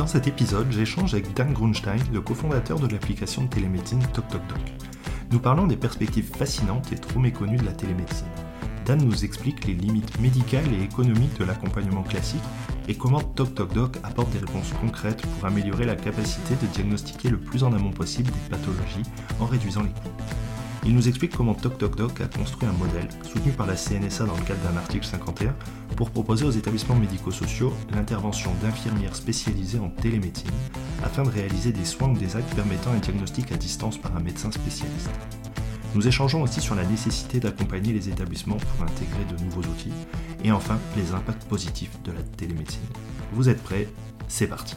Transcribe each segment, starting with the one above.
Dans cet épisode, j'échange avec Dan Grunstein, le cofondateur de l'application de télémédecine TokTokDoc. Nous parlons des perspectives fascinantes et trop méconnues de la télémédecine. Dan nous explique les limites médicales et économiques de l'accompagnement classique et comment TokTokDoc apporte des réponses concrètes pour améliorer la capacité de diagnostiquer le plus en amont possible des pathologies en réduisant les coûts. Il nous explique comment TokTokDoc a construit un modèle, soutenu par la CNSA dans le cadre d'un article 51, pour proposer aux établissements médico-sociaux l'intervention d'infirmières spécialisées en télémédecine, afin de réaliser des soins ou des actes permettant un diagnostic à distance par un médecin spécialiste. Nous échangeons aussi sur la nécessité d'accompagner les établissements pour intégrer de nouveaux outils, et enfin les impacts positifs de la télémédecine. Vous êtes prêts? C'est parti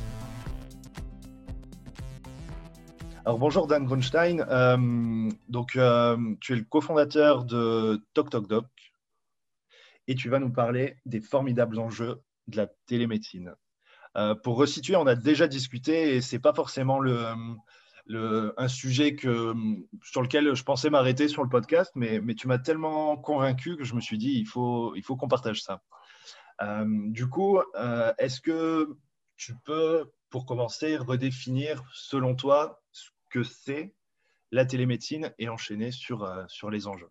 bonjour Dan Grunstein, euh, euh, tu es le cofondateur de TokTokDoc et tu vas nous parler des formidables enjeux de la télémédecine. Euh, pour resituer, on a déjà discuté et c'est pas forcément un sujet sur lequel je pensais m'arrêter sur le podcast, mais, tu m'as tellement convaincu que je me suis dit il faut qu'on partage ça. du coup, est-ce que tu peux, pour commencer, redéfinir selon toi que c'est la télémédecine et enchaîner sur, euh, sur les enjeux.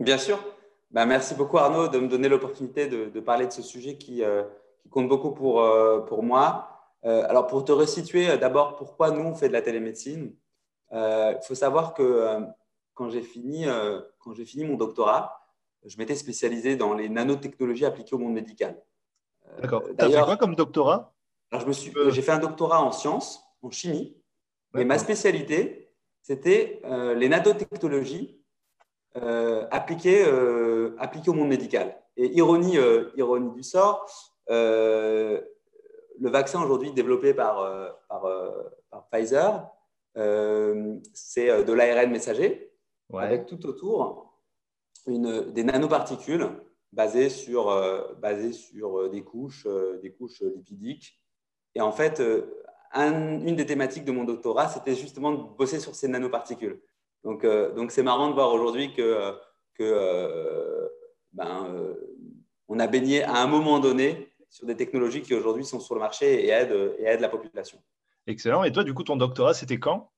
Bien sûr. Bah, merci beaucoup Arnaud de me donner l'opportunité de, parler de ce sujet qui, euh, qui compte beaucoup pour, euh, pour moi. alors pour te resituer, d'abord pourquoi nous on fait de la télémédecine? Il faut savoir que quand j'ai fini, fini mon doctorat, je m'étais spécialisé dans les nanotechnologies appliquées au monde médical. D'accord. Tu as fait quoi comme doctorat? Alors, J'ai fait un doctorat en sciences, en chimie, et ma spécialité, c'était euh, les nanotechnologies euh, appliquées, euh, appliquées, au monde médical. Et ironie, ironie du sort, le vaccin aujourd'hui développé par, par, Pfizer, c'est de l'ARN messager, avec tout autour une, des nanoparticules basées sur, basées sur des, couches, des couches lipidiques. Et en fait, une des thématiques de mon doctorat, c'était justement de bosser sur ces nanoparticules. Donc, euh, donc c'est marrant de voir aujourd'hui que, que euh, ben, euh, on a baigné à un moment donné sur des technologies qui aujourd'hui sont sur le marché et aident, et aident la population. Excellent. Et toi, du coup, ton doctorat, c'était quand?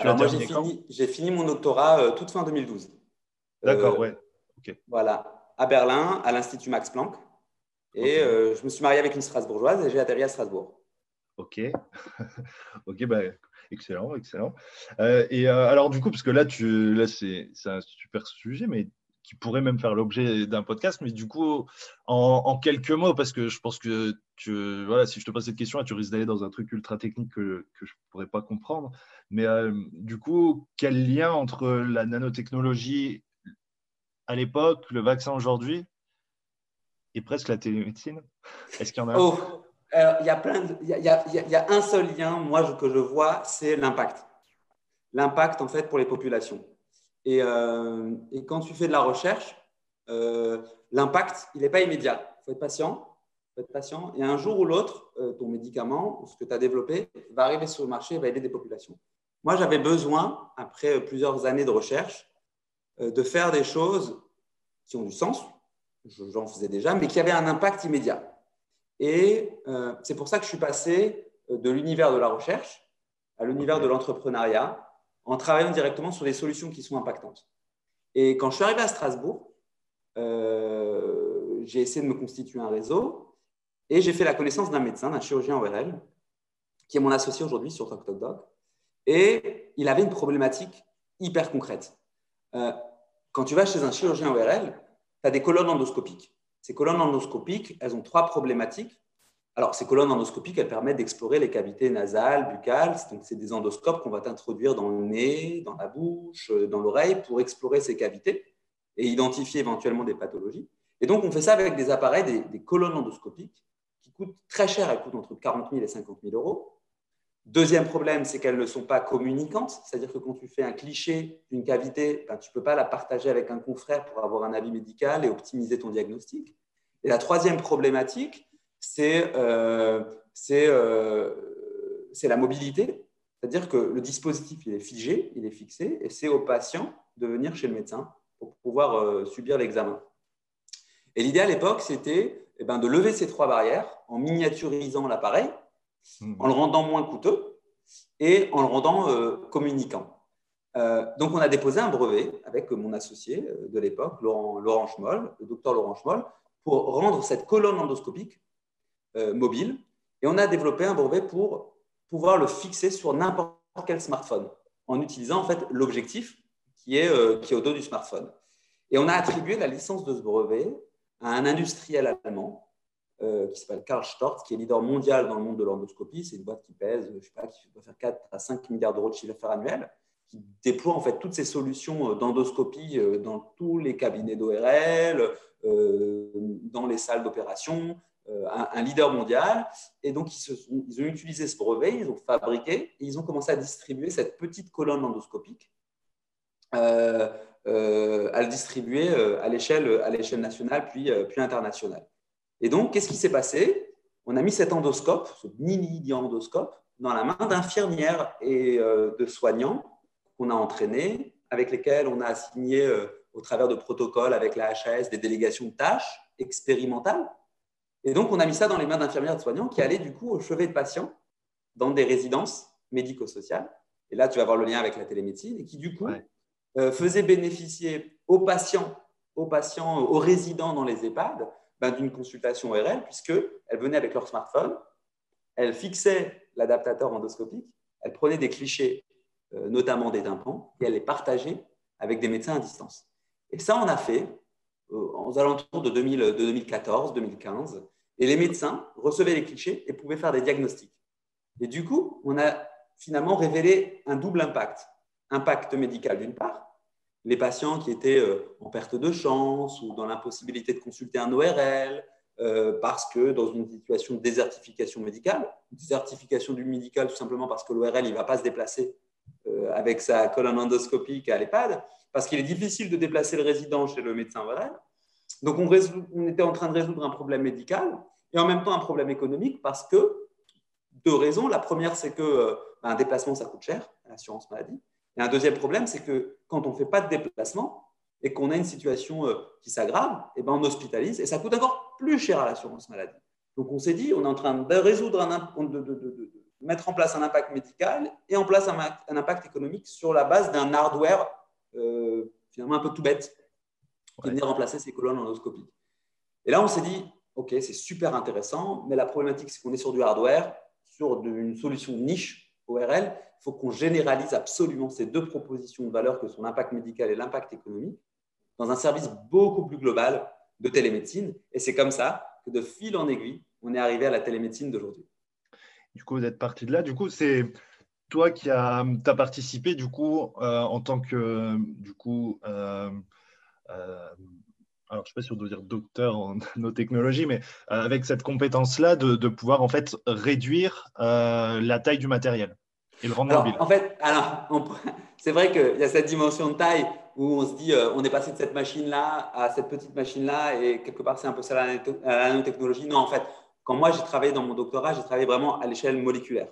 J'ai fini, fini, mon doctorat toute fin 2012. D'accord, ouais. Voilà, à Berlin, à l'Institut Max Planck. Et je me suis marié avec une Strasbourgeoise et j'ai atterri à Strasbourg. Ok, ok, bah, excellent, excellent. Euh, et euh, alors du coup, parce que là, tu, là c'est, un super sujet, mais qui pourrait même faire l'objet d'un podcast, mais du coup, en, quelques mots, parce que je pense que tu, voilà, si je te pose cette question, tu risques d'aller dans un truc ultra technique que, je ne pourrais pas comprendre. Mais euh, du coup, quel lien entre la nanotechnologie à l'époque, le vaccin aujourd'hui, et presque la télémédecine? Est-ce qu'il y en a oh il y, a un seul lien, moi, que je vois, c'est l'impact. L'impact, en fait, pour les populations. Et, euh, quand tu fais de la recherche, euh, l'impact, il n'est pas immédiat. Il faut être patient. Faut être patient. Et un jour ou l'autre, euh, ton médicament, ce que tu as développé, va arriver sur le marché et va aider des populations. Moi, j'avais besoin, après plusieurs années de recherche, de faire des choses qui ont du sens. J'en faisais déjà, mais qui avaient un impact immédiat. Et euh, c'est pour ça que je suis passé euh, de l'univers de la recherche à l'univers de l'entrepreneuriat en travaillant directement sur des solutions qui sont impactantes. Et quand je suis arrivé à Strasbourg, euh, j'ai essayé de me constituer un réseau et j'ai fait la connaissance d'un médecin, d'un chirurgien ORL, qui est mon associé aujourd'hui sur TokTokDoc. Et il avait une problématique hyper concrète. quand tu vas chez un chirurgien ORL, tu as des colonnes endoscopiques. Ces colonnes endoscopiques, elles ont trois problématiques. Alors, ces colonnes endoscopiques, elles permettent d'explorer les cavités nasales, buccales. Donc, c'est des endoscopes qu'on va introduire dans le nez, dans la bouche, euh, dans l'oreille pour explorer ces cavités et identifier éventuellement des pathologies. Et donc, on fait ça avec des appareils, des, colonnes endoscopiques qui coûtent très cher, elles coûtent entre 40 000 et 50 000 euros. Deuxième problème, c'est qu'elles ne sont pas communicantes, c'est-à-dire que quand tu fais un cliché d'une cavité, ben, tu ne peux pas la partager avec un confrère pour avoir un avis médical et optimiser ton diagnostic. Et la troisième problématique, c'est euh, euh, la mobilité, c'est-à-dire que le dispositif il est figé, il est fixé, et c'est au patient de venir chez le médecin pour pouvoir euh, subir l'examen. Et l'idée à l'époque, c'était eh ben, de lever ces trois barrières en miniaturisant l'appareil. En le rendant moins coûteux et en le rendant euh, communicant. Euh, donc, on a déposé un brevet avec mon associé de l'époque, Laurent, Schmoll, le docteur Laurent Schmoll, pour rendre cette colonne endoscopique mobile. Et on a développé un brevet pour pouvoir le fixer sur n'importe quel smartphone en utilisant en fait l'objectif qui est, euh, qui est au dos du smartphone. Et on a attribué la licence de ce brevet à un industriel allemand euh, qui s'appelle Karl Storz, qui est leader mondial dans le monde de l'endoscopie. C'est une boîte qui pèse, je sais pas, qui peut faire 4 à 5 milliards d'euros de chiffre d'affaires annuel, qui déploie en fait toutes ces solutions euh, d'endoscopie dans tous les cabinets d'ORL, dans les salles d'opération, euh, un, leader mondial. Et donc, ils, ont utilisé ce brevet, ils ont fabriqué et ils ont commencé à distribuer cette petite colonne endoscopique, euh, euh, à le distribuer à l'échelle nationale puis, puis internationale. Et donc, qu'est-ce qui s'est passé? On a mis cet endoscope, ce mini endoscope, dans la main d'infirmières et de soignants qu'on a entraînés, avec lesquels on a assigné au travers de protocoles avec la HAS des délégations de tâches expérimentales. Et donc, on a mis ça dans les mains d'infirmières et de soignants qui allaient du coup au chevet de patients dans des résidences médico-sociales. Et là, tu vas voir le lien avec la télémédecine et qui du coup euh, faisaient bénéficier aux patients, aux patients, aux résidents dans les EHPAD ben, d'une consultation ORL puisqu'elles venaient avec leur smartphone, elles fixaient l'adaptateur endoscopique, elles prenaient des clichés, euh, notamment des tympans, et elles les partageaient avec des médecins à distance. Et ça, on a fait euh, aux alentours de, 2014, 2015. Et les médecins recevaient les clichés et pouvaient faire des diagnostics. Et du coup, on a finalement révélé un double impact. Impact médical d'une part, les patients qui étaient euh, en perte de chance ou dans l'impossibilité de consulter un ORL, euh, parce que dans une situation de désertification médicale, désertification du médical tout simplement parce que l'ORL ne va pas se déplacer avec sa colonne endoscopique à l'EHPAD, parce qu'il est difficile de déplacer le résident chez le médecin ORL. Donc, on, était en train de résoudre un problème médical et en même temps un problème économique parce que deux raisons. La première, c'est que euh, ben, un déplacement, ça coûte cher, l'assurance maladie. Et un deuxième problème, c'est que quand on ne fait pas de déplacement et qu'on a une situation euh, qui s'aggrave, et eh ben, on hospitalise et ça coûte encore plus cher à l'assurance maladie. Donc, on s'est dit, on est en train de résoudre, un, de, de, mettre en place un impact médical et en place un, un impact économique sur la base d'un hardware euh, finalement un peu tout bête qui venait remplacer ces colonnes endoscopiques. Et là, on s'est dit, OK, c'est super intéressant, mais la problématique, c'est qu'on est sur du hardware, sur une solution niche ORL. Il faut qu'on généralise absolument ces deux propositions de valeur que sont l'impact médical et l'impact économique dans un service beaucoup plus global de télémédecine. Et c'est comme ça que de fil en aiguille, on est arrivé à la télémédecine d'aujourd'hui. Du coup, vous êtes parti de là. Du coup, c'est toi qui as, participé du coup euh, en tant que du coup euh, euh, alors je ne sais pas si on doit dire docteur en nanotechnologie, mais avec cette compétence-là de, pouvoir en fait réduire la taille du matériel et le rendre alors, mobile. En fait, alors c'est vrai qu'il y a cette dimension de taille où on se dit on est passé de cette machine-là à cette petite machine-là et quelque part c'est un peu ça la nanotechnologie. Non, en fait, quand moi j'ai travaillé dans mon doctorat, j'ai travaillé vraiment à l'échelle moléculaire.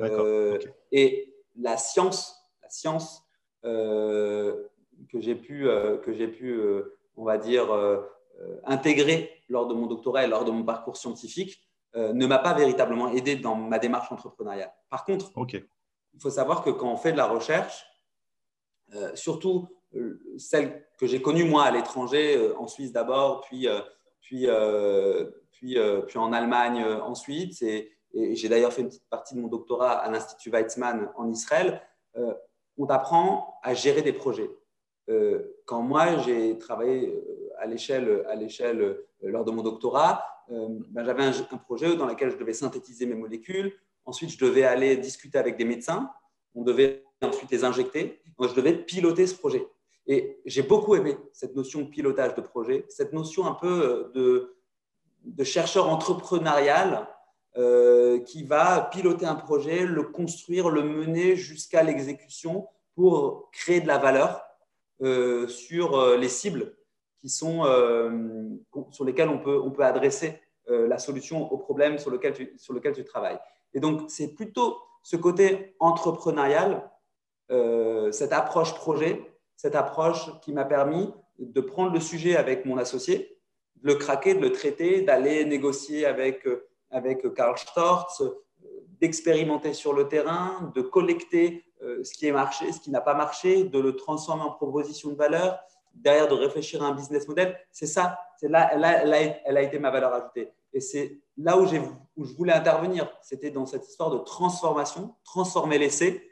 Euh, et la science, la science euh, que j'ai pu, euh, que j'ai pu on va dire, intégrer lors de mon doctorat et lors de mon parcours scientifique ne m'a pas véritablement aidé dans ma démarche entrepreneuriale. Par contre, il faut savoir que quand on fait de la recherche, surtout celle que j'ai connue moi à l'étranger, en Suisse d'abord, puis, puis, puis, puis en Allemagne ensuite, et j'ai d'ailleurs fait une petite partie de mon doctorat à l'Institut Weizmann en Israël, euh, on apprend à gérer des projets. Euh, quand moi, j'ai travaillé euh, à l'échelle, lors de mon doctorat, ben, j'avais un, projet dans lequel je devais synthétiser mes molécules. Ensuite, je devais aller discuter avec des médecins. On devait ensuite les injecter. Moi, je devais piloter ce projet. Et j'ai beaucoup aimé cette notion de pilotage de projet, cette notion un peu de de chercheur entrepreneurial euh, qui va piloter un projet, le construire, le mener jusqu'à l'exécution pour créer de la valeur euh, sur euh, les cibles qui sont, sur lesquelles on peut, on peut adresser la solution au problème sur lequel sur lequel tu travailles. Et donc, c'est plutôt ce côté entrepreneurial, cette approche projet, cette approche qui m'a permis de prendre le sujet avec mon associé, de le craquer, de le traiter, d'aller négocier avec avec Karl Storz, d'expérimenter sur le terrain, de collecter euh, ce qui est marché, ce qui n'a pas marché, de le transformer en proposition de valeur, derrière de réfléchir à un business model. C'est ça, c'est là, elle a été ma valeur ajoutée. Et c'est là où, où, je voulais intervenir. C'était dans cette histoire de transformation, transformer l'essai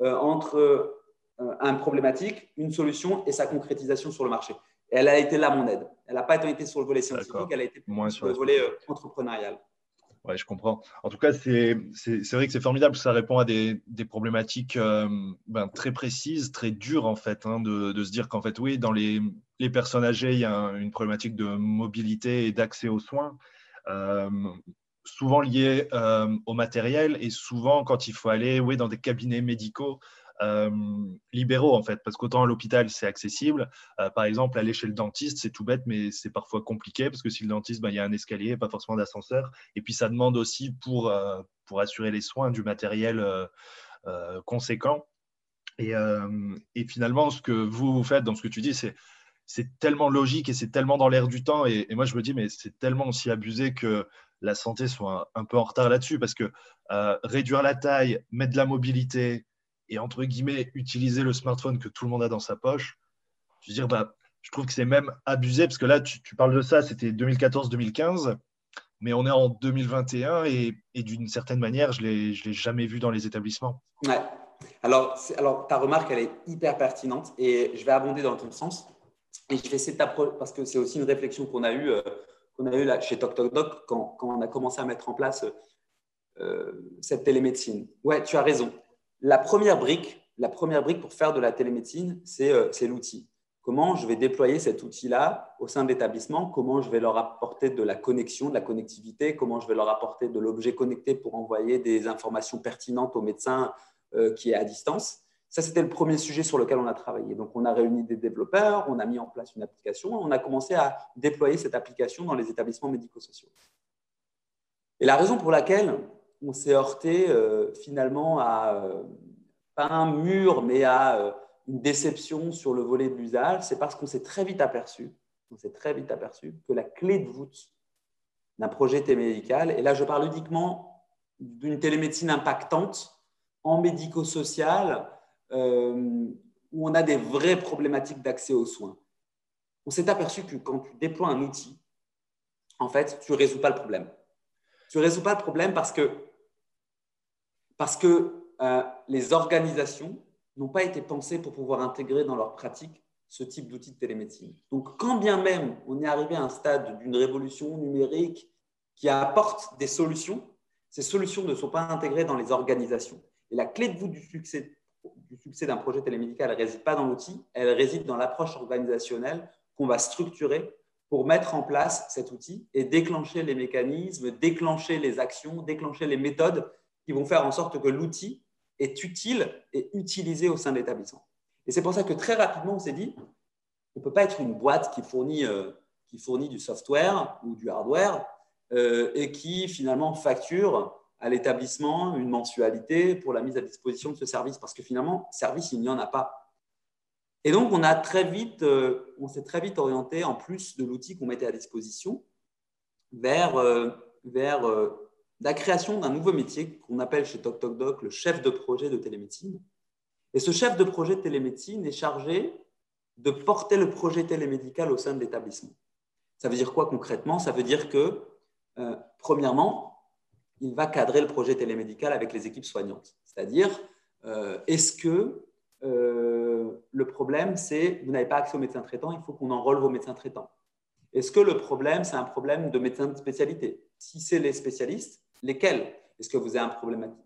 euh, entre euh, un problématique, une solution et sa concrétisation sur le marché. Et elle a été là mon aide. Elle n'a pas été sur le volet scientifique, elle a été sur le volet entrepreneurial. Ouais, je comprends. En tout cas, c'est vrai que c'est formidable. Ça répond à des, des problématiques euh, ben, très précises, très dures, en fait, hein, de, de, se dire qu'en fait, oui, dans les, les, personnes âgées, il y a une problématique de mobilité et d'accès aux soins, euh, souvent liée euh, au matériel et souvent quand il faut aller oui, dans des cabinets médicaux euh, libéraux en fait, parce qu'autant à l'hôpital c'est accessible. Par exemple, aller chez le dentiste, c'est tout bête, mais c'est parfois compliqué parce que si le dentiste, ben, il y a un escalier, pas forcément d'ascenseur, et puis ça demande aussi pour, pour assurer les soins du matériel conséquent. Et, et, finalement, ce que vous, vous faites dans ce que tu dis, c'est c'est tellement logique et c'est tellement dans l'air du temps. Et, moi, je me dis, mais c'est tellement aussi abusé que la santé soit un, peu en retard là-dessus parce que réduire la taille, mettre de la mobilité, et entre guillemets utiliser le smartphone que tout le monde a dans sa poche, je veux dire, bah, je trouve que c'est même abusé parce que là, tu, parles de ça, c'était 2014-2015, mais on est en 2021 et, d'une certaine manière, je ne l'ai jamais vu dans les établissements. Ouais. Alors, alors, ta remarque, elle est hyper pertinente et je vais abonder dans ton sens. Et je vais essayer de parce que c'est aussi une réflexion qu'on a eue, euh, a là, chez TokTokDoc quand, quand, on a commencé à mettre en place euh, cette télémédecine. Ouais, tu as raison la première brique, la première brique pour faire de la télémédecine, euh, c'est l'outil. Comment je vais déployer cet outil-là au sein de l'établissement? Comment je vais leur apporter de la connexion, de la connectivité? Comment je vais leur apporter de l'objet connecté pour envoyer des informations pertinentes au médecin qui est à distance? Ça, c'était le premier sujet sur lequel on a travaillé. Donc, on a réuni des développeurs, on a mis en place une application, on a commencé à déployer cette application dans les établissements médico-sociaux. Et la raison pour laquelle on s'est heurté euh, finalement à, euh, pas un mur, mais à euh, une déception sur le volet de l'usage, c'est parce qu'on s'est très vite aperçu, on s'est très vite aperçu que la clé de voûte d'un projet télémédical, et là je parle uniquement d'une télémédecine impactante en médico-social, où on a des vraies problématiques d'accès aux soins. On s'est aperçu que quand tu déploies un outil, en fait, tu ne résous pas le problème. Tu ne résous pas le problème parce que parce que euh, les organisations n'ont pas été pensées pour pouvoir intégrer dans leur pratique ce type d'outil de télémédecine. Donc, quand bien même on est arrivé à un stade d'une révolution numérique qui apporte des solutions, ces solutions ne sont pas intégrées dans les organisations. Et la clé de voûte du succès, du succès d'un projet télémédical ne réside pas dans l'outil, elle réside dans l'approche organisationnelle qu'on va structurer pour mettre en place cet outil et déclencher les mécanismes, déclencher les actions, déclencher les méthodes qui vont faire en sorte que l'outil est utile et utilisé au sein de l'établissement. Et c'est pour ça que très rapidement, on s'est dit, on ne peut pas être une boîte qui fournit, euh, qui fournit du software ou du hardware euh, et qui finalement facture à l'établissement une mensualité pour la mise à disposition de ce service, parce que finalement, service, il n'y en a pas. Et donc, on a très vite, euh, on s'est très vite orienté, en plus de l'outil qu'on mettait à disposition, vers, vers la création d'un nouveau métier qu'on appelle chez TokTokDoc le chef de projet de télémédecine. Et ce chef de projet de télémédecine est chargé de porter le projet télémédical au sein de l'établissement. Ça veut dire quoi concrètement? Ça veut dire que, euh, premièrement, il va cadrer le projet télémédical avec les équipes soignantes. C'est-à-dire, euh, est-ce que euh, le problème, c'est vous n'avez pas accès aux médecins traitants, il faut qu'on enrôle vos médecins traitants Est-ce que le problème, c'est un problème de médecins de spécialité? Si c'est les spécialistes, Lesquels? Est-ce que vous avez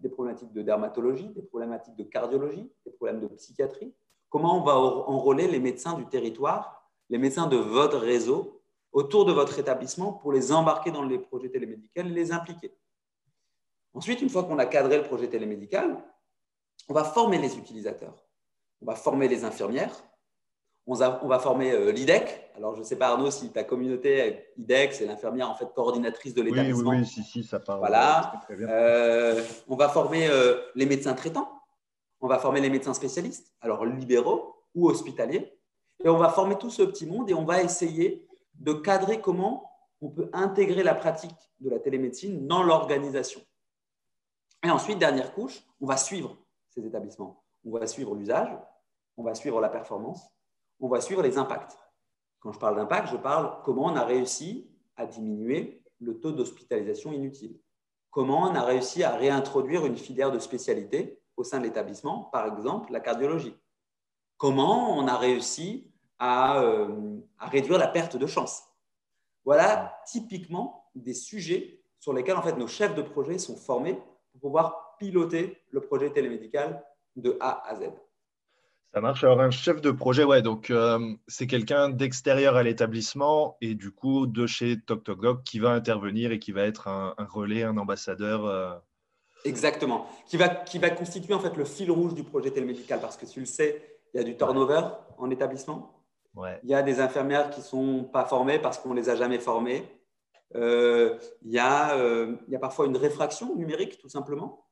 des problématiques de dermatologie, des problématiques de cardiologie, des problèmes de psychiatrie? Comment on va enrôler les médecins du territoire, les médecins de votre réseau autour de votre établissement pour les embarquer dans les projets télémédicaux et les impliquer? Ensuite, une fois qu'on a cadré le projet télémédical, on va former les utilisateurs. On va former les infirmières. On va, former euh, l'IDEC. Alors, je ne sais pas, Arnaud, si ta communauté IDEC, c'est l'infirmière en fait coordinatrice de l'établissement. Oui, oui, si, si, ça parle. Voilà. Euh, on va former euh, les médecins traitants. On va former les médecins spécialistes, alors libéraux ou hospitaliers. Et on va former tout ce petit monde et on va essayer de cadrer comment on peut intégrer la pratique de la télémédecine dans l'organisation. Et ensuite, dernière couche, on va suivre ces établissements. On va suivre l'usage, on va suivre la performance, on va suivre les impacts. Quand je parle d'impact, je parle comment on a réussi à diminuer le taux d'hospitalisation inutile. Comment on a réussi à réintroduire une filière de spécialité au sein de l'établissement, par exemple la cardiologie. Comment on a réussi à, euh, à réduire la perte de chance. Voilà typiquement des sujets sur lesquels en fait, nos chefs de projet sont formés pour pouvoir piloter le projet télémédical de A à Z. Ça marche. Alors, un chef de projet, ouais, donc euh, c'est quelqu'un d'extérieur à l'établissement et du coup de chez TokTokDoc qui va intervenir et qui va être un, relais, un ambassadeur. Euh. Exactement. Qui va, qui va constituer en fait le fil rouge du projet télémédical parce que tu le sais, il y a du turnover en établissement. Ouais. Il y a des infirmières qui ne sont pas formées parce qu'on ne les a jamais formées. Euh, il, y a, euh, il y a parfois une réfraction numérique, tout simplement.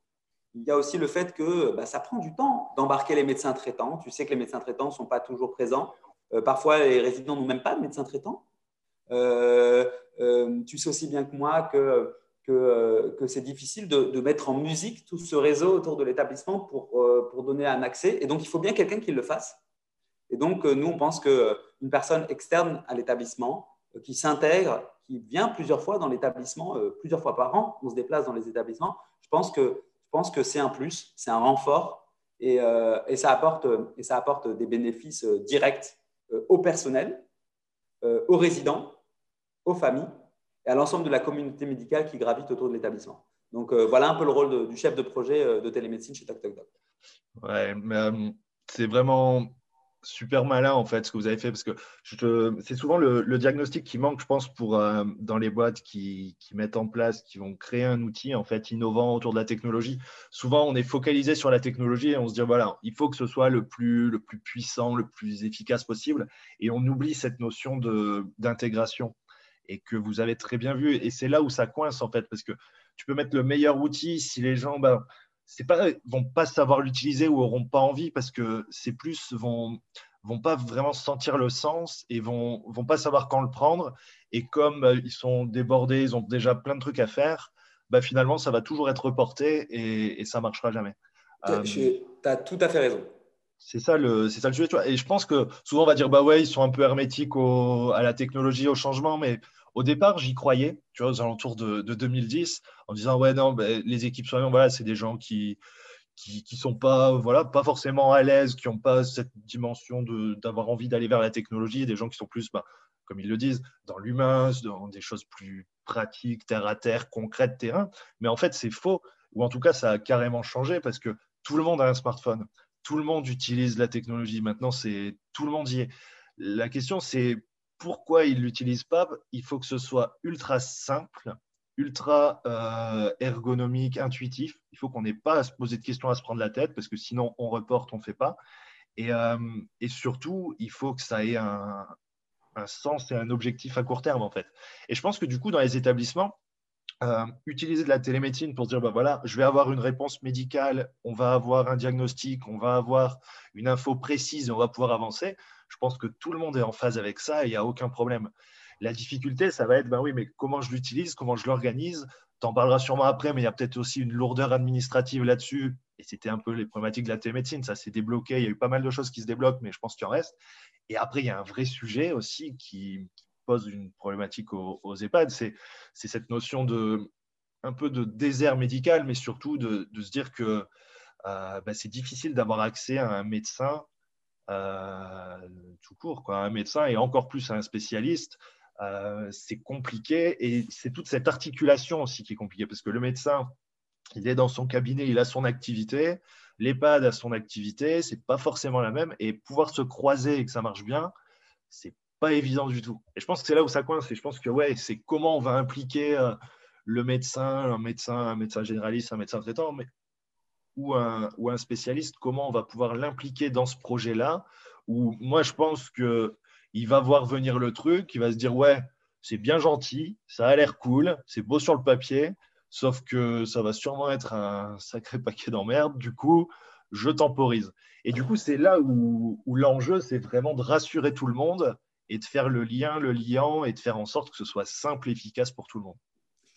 Il y a aussi le fait que bah, ça prend du temps d'embarquer les médecins traitants. Tu sais que les médecins traitants ne sont pas toujours présents. Euh, parfois, les résidents n'ont même pas de médecins traitants. tu sais aussi bien que moi que, c'est difficile de, mettre en musique tout ce réseau autour de l'établissement pour donner un accès. Et donc, il faut bien quelqu'un qui le fasse. Et donc, nous, on pense qu'une personne externe à l'établissement qui s'intègre, qui vient plusieurs fois dans l'établissement, euh, plusieurs fois par an, on se déplace dans les établissements, je pense que, pense que c'est un plus, c'est un renfort et, euh, et, ça apporte, et ça apporte des bénéfices euh, directs au personnel, aux résidents, aux familles et à l'ensemble de la communauté médicale qui gravite autour de l'établissement. Donc voilà un peu le rôle du chef de projet de télémédecine chez TokTokDoc. Ouais, c'est vraiment super malin en fait ce que vous avez fait parce que c'est souvent le, diagnostic qui manque je pense pour euh, dans les boîtes qui, mettent en place qui vont créer un outil en fait innovant autour de la technologie. Souvent on est focalisé sur la technologie et on se dit voilà il faut que ce soit le plus le plus puissant le plus efficace possible et on oublie cette notion de d'intégration et que vous avez très bien vu et c'est là où ça coince en fait parce que tu peux mettre le meilleur outil si les gens ben, c'est pas vont pas savoir l'utiliser ou auront pas envie parce que c'est plus vont vont pas vraiment sentir le sens et vont vont pas savoir quand le prendre et comme euh, ils sont débordés, ils ont déjà plein de trucs à faire, bah finalement ça va toujours être reporté et, et ça marchera jamais. Tu as tout à fait raison. C'est ça le c'est ça le sujet. Et je pense que souvent on va dire bah ouais ils sont un peu hermétiques à la technologie, au changement, mais au départ, j'y croyais, tu vois, aux alentours de, 2010, en disant ouais non, les équipes soignantes, voilà, c'est des gens qui qui, sont pas voilà pas forcément à l'aise, qui n'ont pas cette dimension d'avoir envie d'aller vers la technologie, des gens qui sont plus, ben, comme ils le disent, dans l'humain, dans des choses plus pratiques, terre à terre, concrètes, terrain. Mais en fait, c'est faux, ou en tout cas, ça a carrément changé parce que tout le monde a un smartphone, tout le monde utilise la technologie. Maintenant, c'est tout le monde y est. La question, c'est pourquoi ils ne l'utilisent pas Il faut que ce soit ultra simple, ultra euh, ergonomique, intuitif. Il faut qu'on n'ait pas à se poser de questions, à se prendre la tête, parce que sinon on reporte, on ne fait pas. Et, euh, et, surtout, il faut que ça ait un, sens et un objectif à court terme, en fait. Et je pense que du coup, dans les établissements, euh, utiliser de la télémédecine pour dire, bah voilà, je vais avoir une réponse médicale, on va avoir un diagnostic, on va avoir une info précise on va pouvoir avancer. Je pense que tout le monde est en phase avec ça et il n'y a aucun problème. La difficulté, ça va être, ben oui, mais comment je l'utilise, comment je l'organise? Tu en parleras sûrement après, mais il y a peut-être aussi une lourdeur administrative là-dessus. Et c'était un peu les problématiques de la télémédecine. Ça s'est débloqué. Il y a eu pas mal de choses qui se débloquent, mais je pense qu'il en reste. Et après, il y a un vrai sujet aussi qui, pose une problématique aux, EHPAD. C'est cette notion de un peu de désert médical, mais surtout de, se dire que euh, ben, c'est difficile d'avoir accès à un médecin euh, tout court, quoi. un médecin et encore plus un spécialiste. Euh, c'est compliqué et c'est toute cette articulation aussi qui est compliquée parce que le médecin, il est dans son cabinet, il a son activité, l'EHPAD a son activité, c'est pas forcément la même et pouvoir se croiser et que ça marche bien, c'est pas évident du tout. Et je pense que c'est là où ça coince. Et je pense que ouais, c'est comment on va impliquer euh, le médecin, un médecin, un médecin généraliste, un médecin traitant, mais, ou, un, ou un spécialiste, comment on va pouvoir l'impliquer dans ce projet-là. Où moi, je pense que il va voir venir le truc, il va se dire ouais, c'est bien gentil, ça a l'air cool, c'est beau sur le papier, sauf que ça va sûrement être un sacré paquet d'emmerdes. Du coup, je temporise. Et du coup, c'est là où, où l'enjeu, c'est vraiment de rassurer tout le monde et de faire le lien, le liant et de faire en sorte que ce soit simple et efficace pour tout le monde.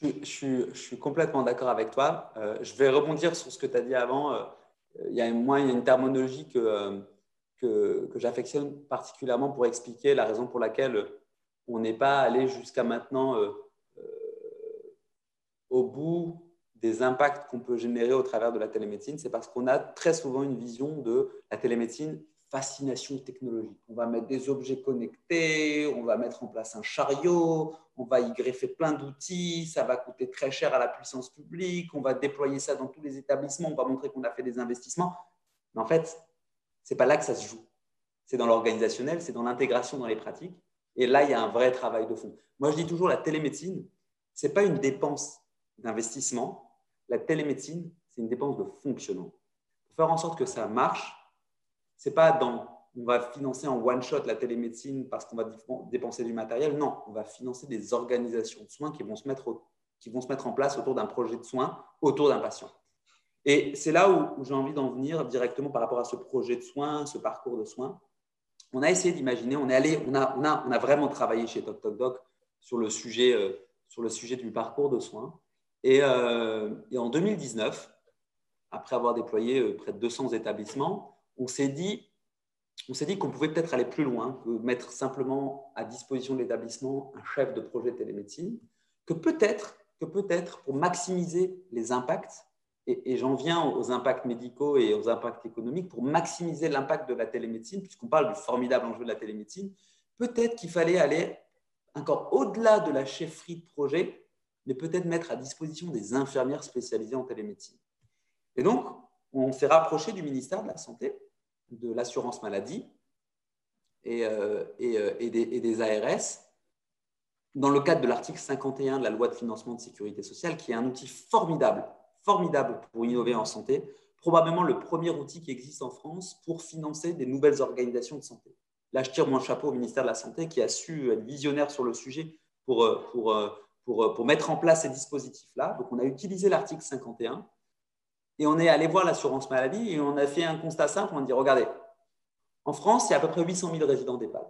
Je, suis, complètement d'accord avec toi. Euh, je vais rebondir sur ce que tu as dit avant. Euh, il y a, moi, il y a une terminologie euh, que, que j'affectionne particulièrement pour expliquer la raison pour laquelle on n'est pas allé jusqu'à maintenant au bout des impacts qu'on peut générer au travers de la télémédecine. C'est parce qu'on a très souvent une vision de la télémédecine fascination technologique. On va mettre des objets connectés, on va mettre en place un chariot, on va y greffer plein d'outils, ça va coûter très cher à la puissance publique, on va déployer ça dans tous les établissements, on va montrer qu'on a fait des investissements. Mais en fait, ce n'est pas là que ça se joue. C'est dans l'organisationnel, c'est dans l'intégration dans les pratiques. Et là, il y a un vrai travail de fond. Moi, je dis toujours, la télémédecine, ce n'est pas une dépense d'investissement. La télémédecine, c'est une dépense de fonctionnement. Pour faire en sorte que ça marche, c'est pas dans on va financer en one shot la télémédecine parce qu'on va dépenser du matériel. Non, on va financer des organisations de soins qui vont se mettre, qui vont se mettre en place autour d'un projet de soins, autour d'un patient. Et c'est là où, j'ai envie d'en venir directement par rapport à ce projet de soins, ce parcours de soins. On a essayé d'imaginer, on est allé, on a, on a, on a vraiment travaillé chez Toc Toc Doc sur le sujet, euh, sur le sujet du parcours de soins. Et, euh, en 2019, après avoir déployé euh, près de 200 établissements, on s'est dit, on s'est dit qu'on pouvait peut-être aller plus loin que mettre simplement à disposition de l'établissement un chef de projet télémédecine, que peut-être, que peut-être pour maximiser les impacts, et, j'en viens aux impacts médicaux et aux impacts économiques, pour maximiser l'impact de la télémédecine, puisqu'on parle du formidable enjeu de la télémédecine, peut-être qu'il fallait aller encore au-delà de la chefferie de projet, mais peut-être mettre à disposition des infirmières spécialisées en télémédecine. Et donc, on s'est rapproché du ministère de la Santé, de l'assurance maladie et, euh, euh, des, ARS dans le cadre de l'article 51 de la loi de financement de sécurité sociale, qui est un outil formidable, formidable pour innover en santé, probablement le premier outil qui existe en France pour financer des nouvelles organisations de santé. Là, je tire mon chapeau au ministère de la Santé qui a su être visionnaire sur le sujet pour, euh, mettre en place ces dispositifs-là. Donc, on a utilisé l'article 51 et on est allé voir l'assurance maladie et on a fait un constat simple. On a dit, regardez, en France, il y a à peu près 800 000 résidents d'EHPAD.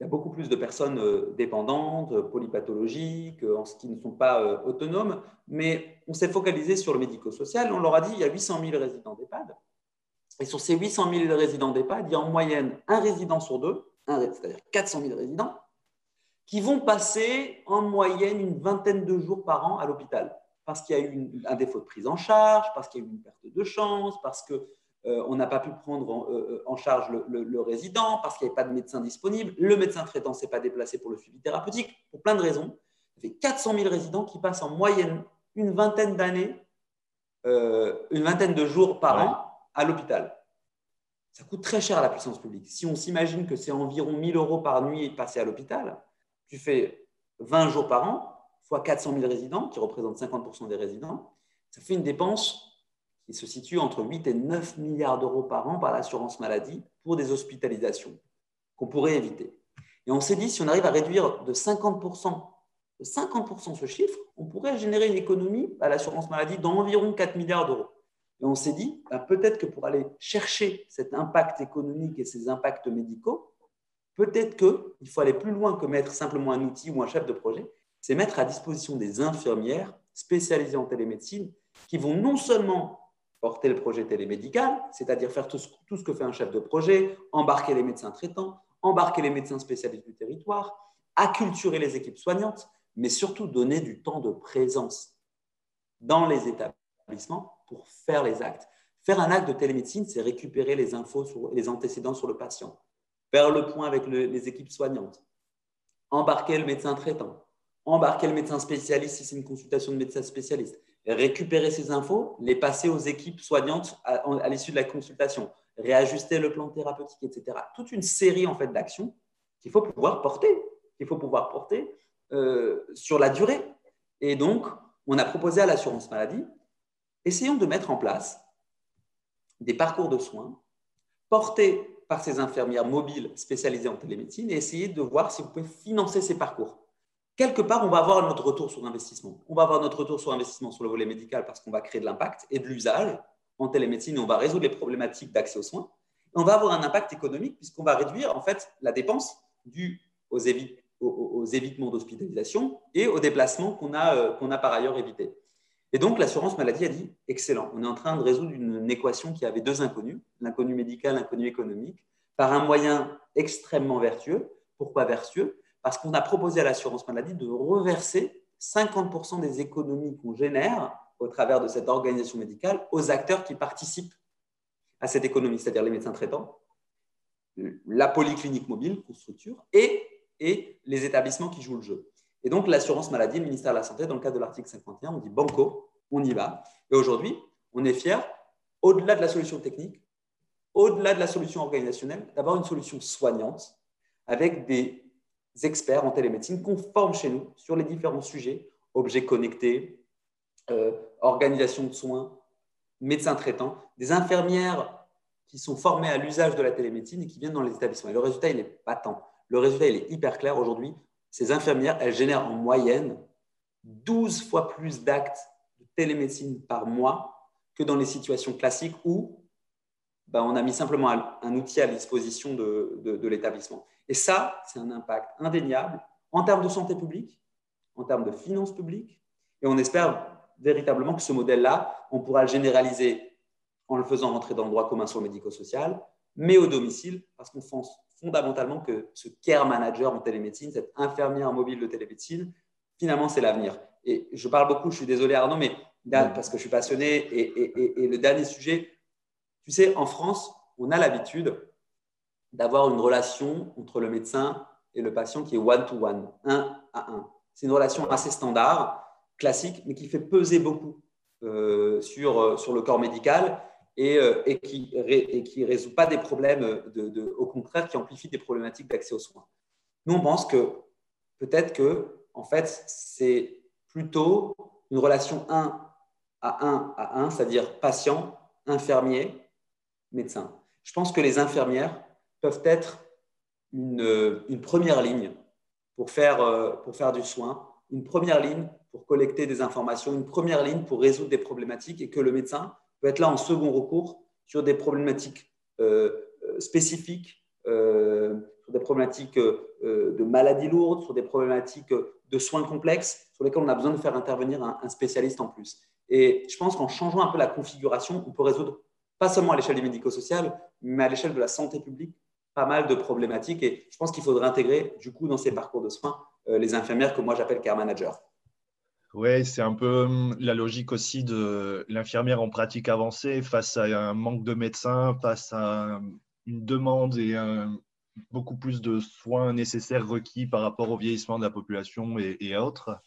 Il y a beaucoup plus de personnes euh, dépendantes, polypathologiques, euh, en ce qui ne sont pas euh, autonomes, mais on s'est focalisé sur le médico-social. On leur a dit, il y a 800 000 résidents d'EHPAD. Et sur ces 800 000 résidents d'EHPAD, il y a en moyenne un résident sur deux, c'est-à-dire 400 000 résidents, qui vont passer en moyenne une vingtaine de jours par an à l'hôpital parce qu'il y a eu un défaut de prise en charge, parce qu'il y a eu une perte de chance, parce qu'on euh, n'a pas pu prendre en, euh, euh, charge le, résident, parce qu'il n'y avait pas de médecin disponible, le médecin traitant ne s'est pas déplacé pour le suivi thérapeutique, pour plein de raisons. Il y a 400 000 résidents qui passent en moyenne une vingtaine d'années, une vingtaine de jours par an à l'hôpital. Ça coûte très cher à la puissance publique. Si on s'imagine que c'est environ 1000 euros par nuit passé à l'hôpital, tu fais 20 jours par an, fois 400 000 résidents, qui représentent 50% des résidents, ça fait une dépense qui se situe entre 8 et 9 milliards d'euros par an par l'assurance maladie pour des hospitalisations qu'on pourrait éviter. Et on s'est dit, si on arrive à réduire de 50%, de 50% ce chiffre, on pourrait générer une économie à l'assurance maladie d'environ 4 milliards d'euros. Et on s'est dit, ben, peut-être que pour aller chercher cet impact économique et ces impacts médicaux, peut-être qu'il faut aller plus loin que mettre simplement un outil ou un chef de projet, c'est mettre à disposition des infirmières spécialisées en télémédecine qui vont non seulement porter le projet télémédical, c'est-à-dire faire tout ce, que fait un chef de projet, embarquer les médecins traitants, embarquer les médecins spécialistes du territoire, acculturer les équipes soignantes, mais surtout donner du temps de présence dans les établissements pour faire les actes. Faire un acte de télémédecine, c'est récupérer les infos, sur, les antécédents sur le patient, faire le point avec les équipes soignantes, embarquer le médecin traitant, embarquer le médecin spécialiste si c'est une consultation de médecin spécialiste, récupérer ces infos, les passer aux équipes soignantes à, l'issue de la consultation, réajuster le plan thérapeutique, etc. Toute une série en fait d'actions qu'il faut pouvoir porter, qu'il faut pouvoir porter euh, sur la durée. Et donc, on a proposé à l'assurance maladie, essayons de mettre en place des parcours de soins portés par ces infirmières mobiles spécialisées en télémédecine et essayer de voir si vous pouvez financer ces parcours. Quelque part, on va avoir notre retour sur investissement. On va avoir notre retour sur investissement sur le volet médical parce qu'on va créer de l'impact et de l'usage en télémédecine et on va résoudre les problématiques d'accès aux soins. on va avoir un impact économique puisqu'on va réduire en fait la dépense due aux, évitements d'hospitalisation et aux déplacements qu'on a, euh, a par ailleurs évités. Et donc, l'assurance maladie a dit excellent, on est en train de résoudre une, équation qui avait deux inconnus, l'inconnu médical, l'inconnu économique, par un moyen extrêmement vertueux. Pourquoi vertueux? Parce qu'on a proposé à l'assurance maladie de reverser 50% des économies qu'on génère au travers de cette organisation médicale aux acteurs qui participent à cette économie, c'est-à-dire les médecins traitants, la polyclinique mobile qu'on structure et, et les établissements qui jouent le jeu. Et donc, l'assurance maladie, le ministère de la Santé, dans le cadre de l'article 51, on dit banco, on y va. Et aujourd'hui, on est fier, au-delà de la solution technique, au-delà de la solution organisationnelle, d'avoir une solution soignante avec des experts en télémédecine qu'on forme chez nous sur les différents sujets, objets connectés, euh, organisation de soins, médecins traitants, des infirmières qui sont formées à l'usage de la télémédecine et qui viennent dans les établissements. Et le résultat, il est patent. Le résultat, il est hyper clair aujourd'hui ces infirmières, elles génèrent en moyenne 12 fois plus d'actes de télémédecine par mois que dans les situations classiques où ben, on a mis simplement un, outil à disposition de l'établissement. Et ça, c'est un impact indéniable en termes de santé publique, en termes de finances publiques, et on espère véritablement que ce modèle-là, on pourra le généraliser en le faisant rentrer dans le droit commun sur le médico-social, mais au domicile, parce qu'on pense fondamentalement que ce care manager en télémédecine, cette infirmière mobile de télémédecine, finalement, c'est l'avenir. Et je parle beaucoup, je suis désolé Arnaud, mais parce que je suis passionné. Et, le dernier sujet, tu sais, en France, on a l'habitude d'avoir une relation entre le médecin et le patient qui est one-to-one, un à un. C'est une relation assez standard, classique, mais qui fait peser beaucoup euh, sur, euh, sur le corps médical euh, et, qui ne résout pas des problèmes, au contraire, qui amplifie des problématiques d'accès aux soins. Nous, on pense que peut-être que, en fait, c'est plutôt une relation 1 à 1 à 1, c'est-à-dire patient, infirmier, médecin. Je pense que les infirmières peuvent être une, une première ligne pour faire, euh, pour faire du soin, une première ligne pour collecter des informations, une première ligne pour résoudre des problématiques et que le médecin peut être là en second recours sur des problématiques euh, euh, spécifiques, euh, sur des problématiques de maladies lourdes, sur des problématiques de soins complexes, sur lesquels on a besoin de faire intervenir un, spécialiste en plus. Et je pense qu'en changeant un peu la configuration, on peut résoudre, pas seulement à l'échelle du médico-social, mais à l'échelle de la santé publique, pas mal de problématiques. Et je pense qu'il faudrait intégrer, du coup, dans ces parcours de soins, les infirmières que moi j'appelle care managers. Oui, c'est un peu hum, la logique aussi de l'infirmière en pratique avancée face à un manque de médecins, face à une demande et beaucoup plus de soins nécessaires requis par rapport au vieillissement de la population et, autres,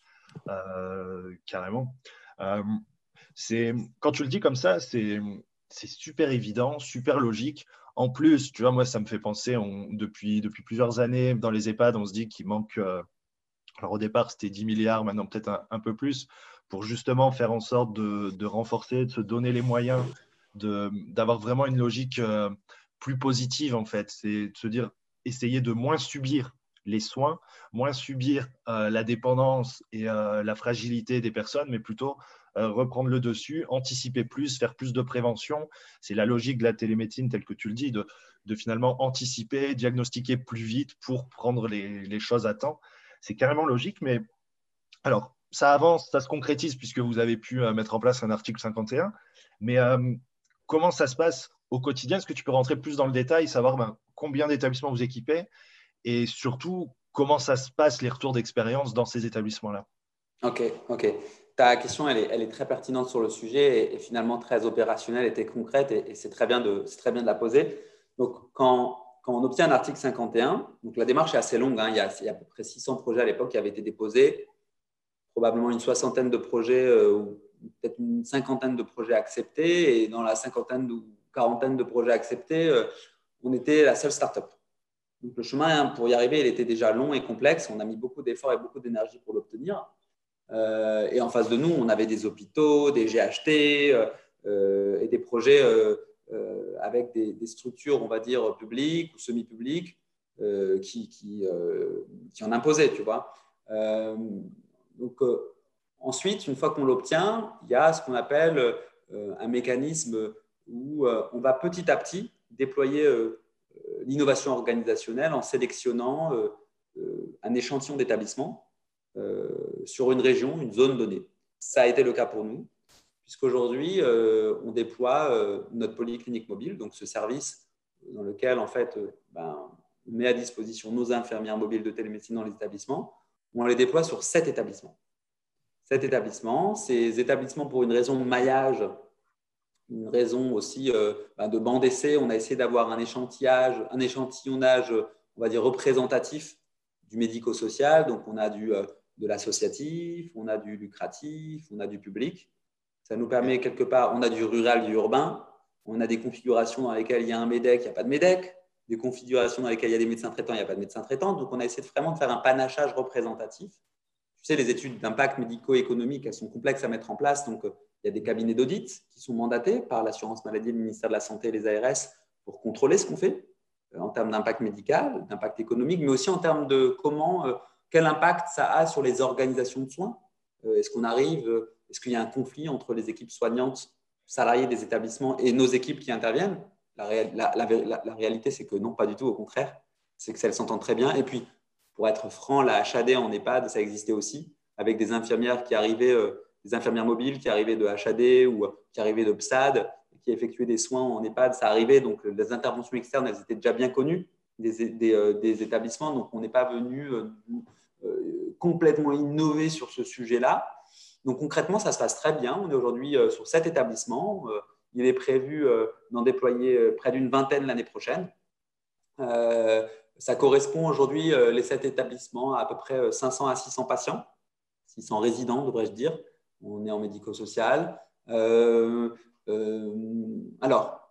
euh, carrément. Euh, c'est quand tu le dis comme ça, c'est super évident, super logique. En plus, tu vois, moi, ça me fait penser, depuis, plusieurs années, dans les EHPAD, on se dit qu'il manque euh, alors au départ, c'était 10 milliards, maintenant peut-être un, peu plus, pour justement faire en sorte de, renforcer, de se donner les moyens, d'avoir vraiment une logique euh, plus positive en fait. C'est de se dire, essayer de moins subir les soins, moins subir euh, la dépendance et la fragilité des personnes, mais plutôt reprendre le dessus, anticiper plus, faire plus de prévention. C'est la logique de la télémédecine telle que tu le dis, de, finalement anticiper, diagnostiquer plus vite pour prendre les, les choses à temps c'est carrément logique, mais alors, ça avance, ça se concrétise puisque vous avez pu euh, mettre en place un article 51, mais euh, comment ça se passe au quotidien? Est-ce que tu peux rentrer plus dans le détail, savoir ben, combien d'établissements vous équipez et surtout comment ça se passe les retours d'expérience dans ces établissements-là? Ok, ok. Ta question, elle est, très pertinente sur le sujet et, finalement très opérationnelle et très concrète et, c'est très, bien de, la poser. Donc, quand, on obtient un article 51, donc la démarche est assez longue, hein, il, y a, à peu près 600 projets à l'époque qui avaient été déposés, probablement une soixantaine de projets euh, ou peut-être une cinquantaine de projets acceptés, et dans la cinquantaine ou quarantaine de projets acceptés, euh, on était la seule start-up. le chemin pour y arriver, il était déjà long et complexe. On a mis beaucoup d'efforts et beaucoup d'énergie pour l'obtenir. Euh, et en face de nous, on avait des hôpitaux, des GHT euh, et des projets avec des, structures, on va dire, publiques ou semi-publiques qui, qui, en imposaient, tu vois. donc, ensuite, une fois qu'on l'obtient, il y a ce qu'on appelle un mécanisme où on va petit à petit déployer l'innovation organisationnelle en sélectionnant euh, euh, un échantillon d'établissements euh, sur une région, une zone donnée. Ça a été le cas pour nous, puisqu'aujourd'hui, on déploie notre polyclinique mobile, donc ce service dans lequel, en fait, ben, on met à disposition nos infirmières mobiles de télémédecine dans les établissements. On les déploie sur sept établissements. Sept établissements, ces établissements, pour une raison de maillage, une raison aussi euh, ben, de banc d'essai. On a essayé d'avoir un un échantillonnage, on va dire, représentatif du médico-social. Donc, on a du, euh, de l'associatif, on a du lucratif, on a du public. Ça nous permet quelque part, on a du rural, du urbain. On a des configurations dans lesquelles il y a un MEDEC, il n'y a pas de MEDEC. Des configurations dans lesquelles il y a des médecins traitants, il n'y a pas de médecins traitants. Donc, on a essayé vraiment de faire un panachage représentatif. Tu sais, les études d'impact médico-économique, elles sont complexes à mettre en place. Donc, euh, il y a des cabinets d'audit qui sont mandatés par l'assurance maladie, le ministère de la Santé et les ARS pour contrôler ce qu'on fait euh, en termes d'impact médical, d'impact économique, mais aussi en termes de comment, euh, quel impact ça a sur les organisations de soins. Euh, est-ce qu'on arrive, est-ce qu'il y a un conflit entre les équipes soignantes, salariées des établissements et nos équipes qui interviennent? La, réalité, c'est que non, pas du tout, au contraire. C'est que ça s'entendent très bien. Et puis, pour être franc, la HAD en EHPAD, ça existait aussi, avec des infirmières qui arrivaient des infirmières mobiles qui arrivaient de HAD ou qui arrivaient de PSAD, qui effectuaient des soins en EHPAD, ça arrivait. Donc, les interventions externes, elles étaient déjà bien connues des, euh, établissements. Donc, on n'est pas venu euh, euh, complètement innover sur ce sujet-là. Donc, concrètement, ça se passe très bien. On est aujourd'hui sur sept établissements. il est prévu d'en déployer près d'une vingtaine l'année prochaine. ça correspond aujourd'hui, les sept établissements, à à peu près 500 à 600 patients, 600 résidents, devrais-je dire on est en médico-social. Alors,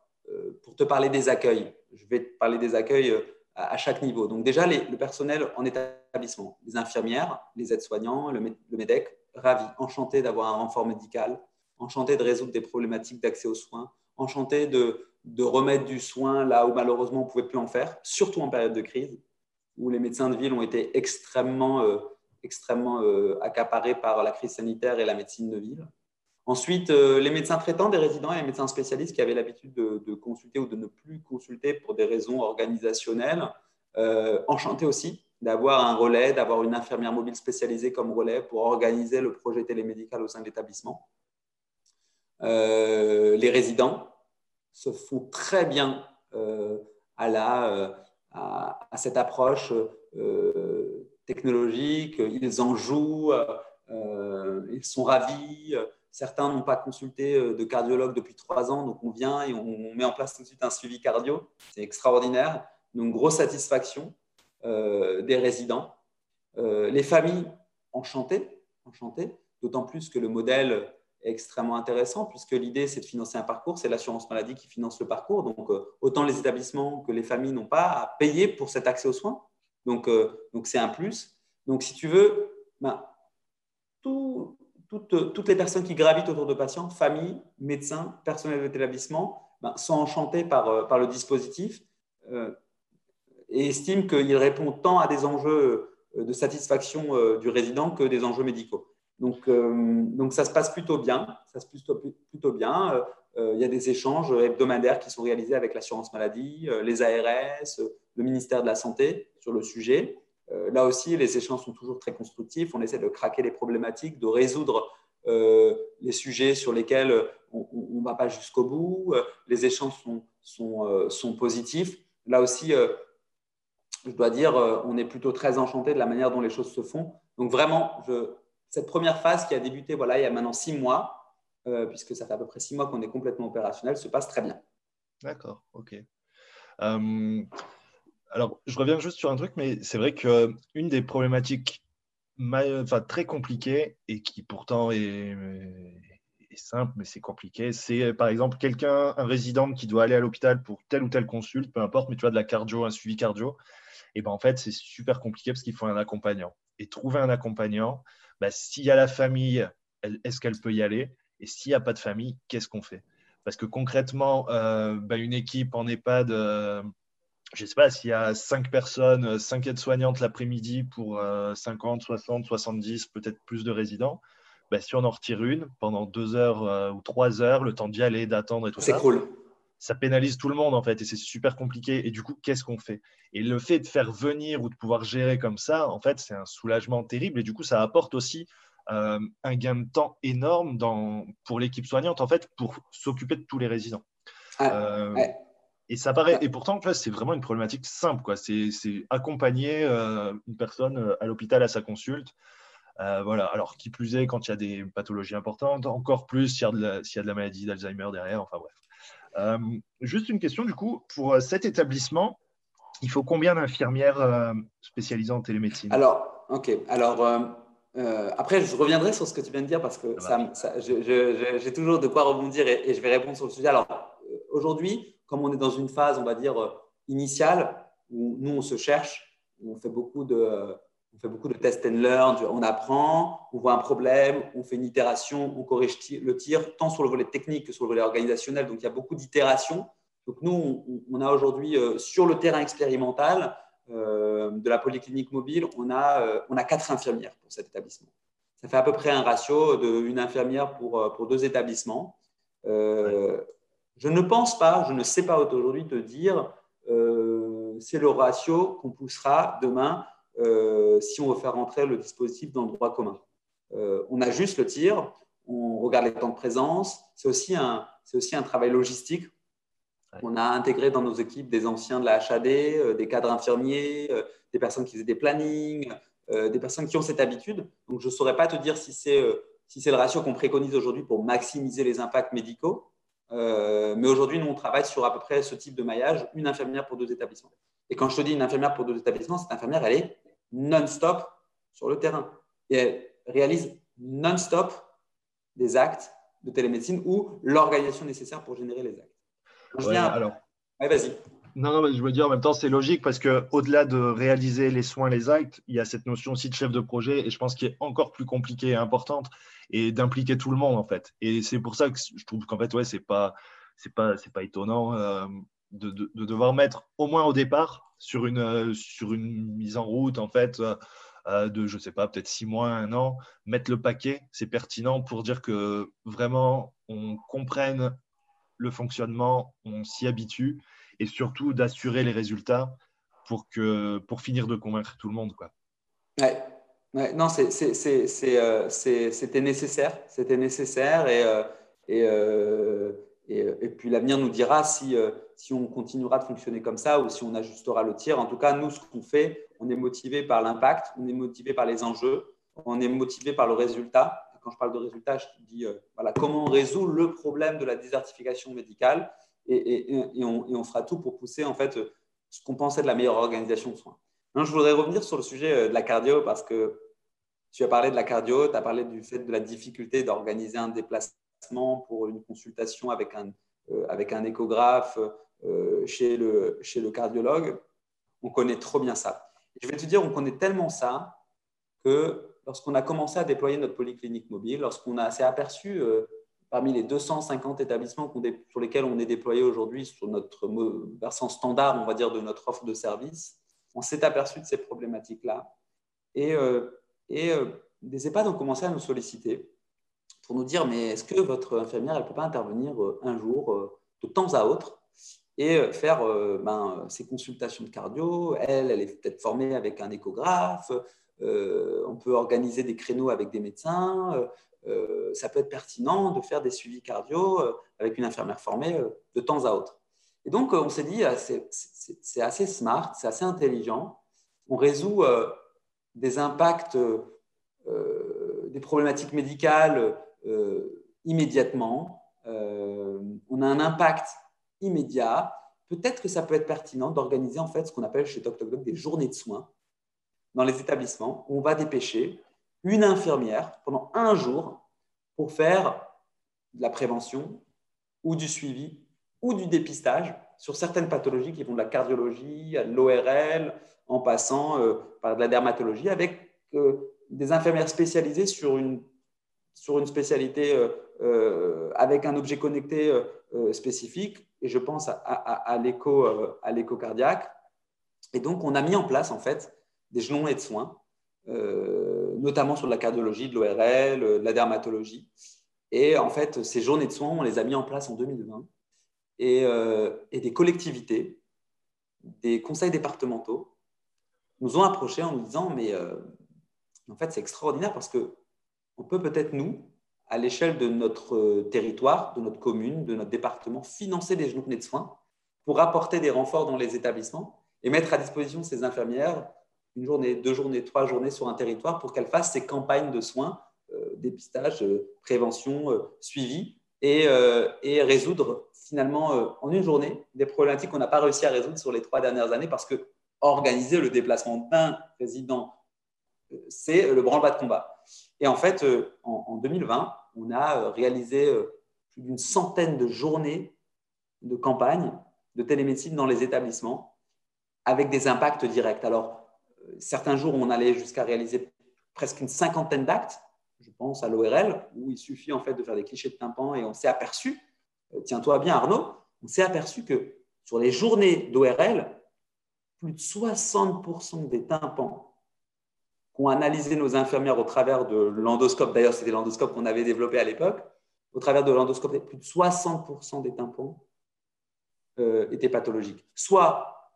pour te parler des accueils, je vais parler des accueils à, chaque niveau. Donc déjà, le personnel en établissement, les infirmières, les aides-soignants, le, MEDEC, ravis, enchantés d'avoir un renfort médical, enchantés de résoudre des problématiques d'accès aux soins, enchantés de, remettre du soin là où malheureusement on ne pouvait plus en faire, surtout en période de crise, où les médecins de ville ont été extrêmement extrêmement euh, accaparé par la crise sanitaire et la médecine de ville. Ensuite, euh, les médecins traitants des résidents et les médecins spécialistes qui avaient l'habitude de, consulter ou de ne plus consulter pour des raisons organisationnelles, euh, enchantés aussi d'avoir un relais, d'avoir une infirmière mobile spécialisée comme relais pour organiser le projet télémédical au sein de l'établissement. les résidents se font très bien à, à, cette approche technologique, ils en jouent, euh, ils sont ravis. Certains n'ont pas consulté euh, de cardiologue depuis trois ans, donc on vient et on met en place tout de suite un suivi cardio. C'est extraordinaire. Donc, grosse satisfaction euh, des résidents. les familles enchantées, enchantées d'autant plus que le modèle est extrêmement intéressant puisque l'idée c'est de financer un parcours, c'est l'assurance maladie qui finance le parcours. Donc autant les établissements que les familles n'ont pas à payer pour cet accès aux soins. Donc, euh, donc c'est un plus. Donc, si tu veux, ben, toutes, les personnes qui gravitent autour de patients, famille, médecins, personnel de l'établissement, ben, sont enchantées par, euh, le dispositif euh, et estiment qu'il répond tant à des enjeux de satisfaction du résident que des enjeux médicaux. Donc, ça se passe plutôt bien. Ça se passe plutôt bien. il y a des échanges hebdomadaires qui sont réalisés avec l'assurance maladie, les ARS, le ministère de la Santé sur le sujet. Euh, là aussi, les échanges sont toujours très constructifs. On essaie de craquer les problématiques, de résoudre euh, les sujets sur lesquels on ne va pas jusqu'au bout. Les échanges sont, sont, positifs. Là aussi, je dois dire, on est plutôt très enchanté de la manière dont les choses se font. Donc vraiment, cette première phase qui a débuté voilà, il y a maintenant six mois, puisque ça fait à peu près six mois qu'on est complètement opérationnel, se passe très bien. D'accord, ok. Alors, je reviens juste sur un truc, mais c'est vrai qu'une des problématiques très compliquées et qui pourtant est, simple, mais c'est compliqué, c'est par exemple quelqu'un, un résident qui doit aller à l'hôpital pour telle ou telle consulte, peu importe, mais tu vois de la cardio, un suivi cardio, et ben en fait, c'est super compliqué parce qu'il faut un accompagnant. Et trouver un accompagnant, bah, s'il y a la famille, est-ce qu'elle peut y aller? Et s'il n'y a pas de famille, qu'est-ce qu'on fait? Parce que concrètement, euh, bah, une équipe en EHPAD, euh, je ne sais pas, s'il y a cinq personnes, cinq aides-soignantes l'après-midi pour 50, 60, 70, peut-être plus de résidents, bah, si on en retire une pendant deux heures euh, ou trois heures, le temps d'y aller, d'attendre et tout ça. C'est cool ça pénalise tout le monde en fait et c'est super compliqué. Et du coup, qu'est-ce qu'on fait? Et le fait de faire venir ou de pouvoir gérer comme ça, en fait, c'est un soulagement terrible et du coup, ça apporte aussi euh, un gain de temps énorme dans, pour l'équipe soignante en fait pour s'occuper de tous les résidents. Euh, et ça paraît, et pourtant, c'est vraiment une problématique simple. Quoi. C'est, accompagner euh, une personne à l'hôpital à sa consulte. voilà. Alors, qui plus est, quand il y a des pathologies importantes, encore plus s'il y a de la, s'il y a de la maladie d'Alzheimer derrière. Enfin, bref. Euh, juste une question, du coup, pour euh, cet établissement, il faut combien d'infirmières euh, spécialisées en télémédecine? Alors, ok. Alors, après, je reviendrai sur ce que tu viens de dire parce que ça, j'ai toujours de quoi rebondir et, et, je vais répondre sur le sujet. Alors, aujourd'hui, comme on est dans une phase, on va dire, initiale, où nous, on se cherche, on fait beaucoup de, on fait beaucoup de test and learn, on apprend, on voit un problème, on fait une itération, on corrige le tir, tant sur le volet technique que sur le volet organisationnel. Donc, il y a beaucoup d'itérations. Donc, nous, on, a aujourd'hui, euh, sur le terrain expérimental euh, de la polyclinique mobile, on a, euh, on a quatre infirmières pour cet établissement. Ça fait à peu près un ratio d'une infirmière pour, pour deux établissements. Je ne pense pas, je ne sais pas aujourd'hui te dire, c'est le ratio qu'on poussera demain euh, si on veut faire rentrer le dispositif dans le droit commun. Euh, on ajuste le tir, on regarde les temps de présence. C'est aussi un, c'est aussi un travail logistique. On a intégré dans nos équipes des anciens de la HAD, euh, des cadres infirmiers, des personnes qui faisaient des plannings, des personnes qui ont cette habitude. Donc, je ne saurais pas te dire si c'est si c'est le ratio qu'on préconise aujourd'hui pour maximiser les impacts médicaux. Mais aujourd'hui, nous, on travaille sur à peu près ce type de maillage, une infirmière pour deux établissements. Et quand je te dis une infirmière pour deux établissements, cette infirmière, elle est non-stop sur le terrain. Et elle réalise non-stop des actes de télémédecine ou l'organisation nécessaire pour générer les actes. Je viens... alors... vas-y. Non, non, je veux dire en même temps, c'est logique parce qu'au-delà de réaliser les soins, les actes, il y a cette notion aussi de chef de projet et je pense qu'il est encore plus compliquée et importante et d'impliquer tout le monde en fait. Et c'est pour ça que je trouve qu'en fait, ouais, c'est pas, c'est pas, c'est pas étonnant euh, de, de, devoir mettre au moins au départ sur une, euh, sur une mise en route, en fait, euh, de, je sais pas, peut-être six mois, un an, mettre le paquet, c'est pertinent pour dire que vraiment, on comprenne le fonctionnement, on s'y habitue, et surtout d'assurer les résultats pour, que, pour finir de convaincre tout le monde. Quoi. Ouais. Ouais, non, c'était nécessaire, c'était nécessaire et, et, et, puis l'avenir nous dira si, si on continuera de fonctionner comme ça ou si on ajustera le tir. En tout cas, nous, ce qu'on fait, on est motivé par l'impact, on est motivé par les enjeux, on est motivé par le résultat. quand je parle de résultat, je dis euh, voilà, comment on résout le problème de la désertification médicale et, on, fera tout pour pousser en fait ce qu'on pensait de la meilleure organisation de soins. je voudrais revenir sur le sujet euh, de la cardio parce que tu as parlé de la cardio, tu as parlé du fait de la difficulté d'organiser un déplacement pour une consultation avec un, euh, avec un échographe, euh, chez, le, chez le cardiologue, on connaît trop bien ça. je vais te dire, on connaît tellement ça que lorsqu'on a commencé à déployer notre polyclinique mobile, lorsqu'on s'est aperçu parmi les 250 établissements sur lesquels on est déployé aujourd'hui sur notre versant standard, on va dire, de notre offre de service, on s'est aperçu de ces problématiques-là. Et, euh, et des EHPAD ont commencé à nous solliciter pour nous dire, mais est-ce que votre infirmière, elle ne peut pas intervenir un jour, de temps à autre, et euh, faire euh, ben, ses consultations de cardio? Elle, elle est peut-être formée avec un échographe. Euh, on peut organiser des créneaux avec des médecins. Ça peut être pertinent de faire des suivis cardio avec une infirmière formée de temps à autre. Et donc, on s'est dit, ah, c'est assez smart, c'est assez intelligent. On résout des impacts, des problématiques médicales immédiatement. on a un impact immédiat, peut-être que ça peut être pertinent d'organiser en fait ce qu'on appelle chez TokTokDoc des journées de soins dans les établissements où on va dépêcher une infirmière pendant un jour pour faire de la prévention ou du suivi ou du dépistage sur certaines pathologies qui vont de la cardiologie à l'ORL, en passant euh, par de la dermatologie, avec euh, des infirmières spécialisées sur une, sur une spécialité euh, avec un objet connecté spécifique. Et je pense à, à, à l'écho cardiaque. Et donc, on a mis en place, en fait, des journées de soins, notamment sur de la cardiologie, de l'ORL, de la dermatologie. Et en fait, ces journées de soins, on les a mis en place en 2020. Et, et des collectivités, des conseils départementaux nous ont approchés en nous disant mais euh, en fait c'est extraordinaire parce que on peut peut-être nous à l'échelle de notre euh, territoire, de notre commune, de notre département, financer des journées de soins pour apporter des renforts dans les établissements et mettre à disposition ces infirmières une journée, deux journées, trois journées sur un territoire pour qu'elles fassent ces campagnes de soins, euh, dépistage, prévention, suivi et, et, résoudre finalement en une journée des problématiques qu'on n'a pas réussi à résoudre sur les trois dernières années parce que organiser le déplacement d'un président, c'est le branle-bas de combat. Et en fait, euh, en, 2020, on a euh, réalisé euh, plus d'une centaine de journées de campagne de télémédecine dans les établissements avec des impacts directs. Alors, certains jours, on allait jusqu'à réaliser presque une cinquantaine d'actes. Je pense à l'ORL, où il suffit en fait de faire des clichés de tympan et on s'est aperçu, tiens-toi bien Arnaud, on s'est aperçu que sur les journées d'ORL, plus de 60% des tympans qu'ont analysé nos infirmières au travers de l'endoscope, d'ailleurs c'était l'endoscope qu'on avait développé à l'époque, au travers de l'endoscope, plus de 60% des tympans euh, étaient pathologiques. Soit,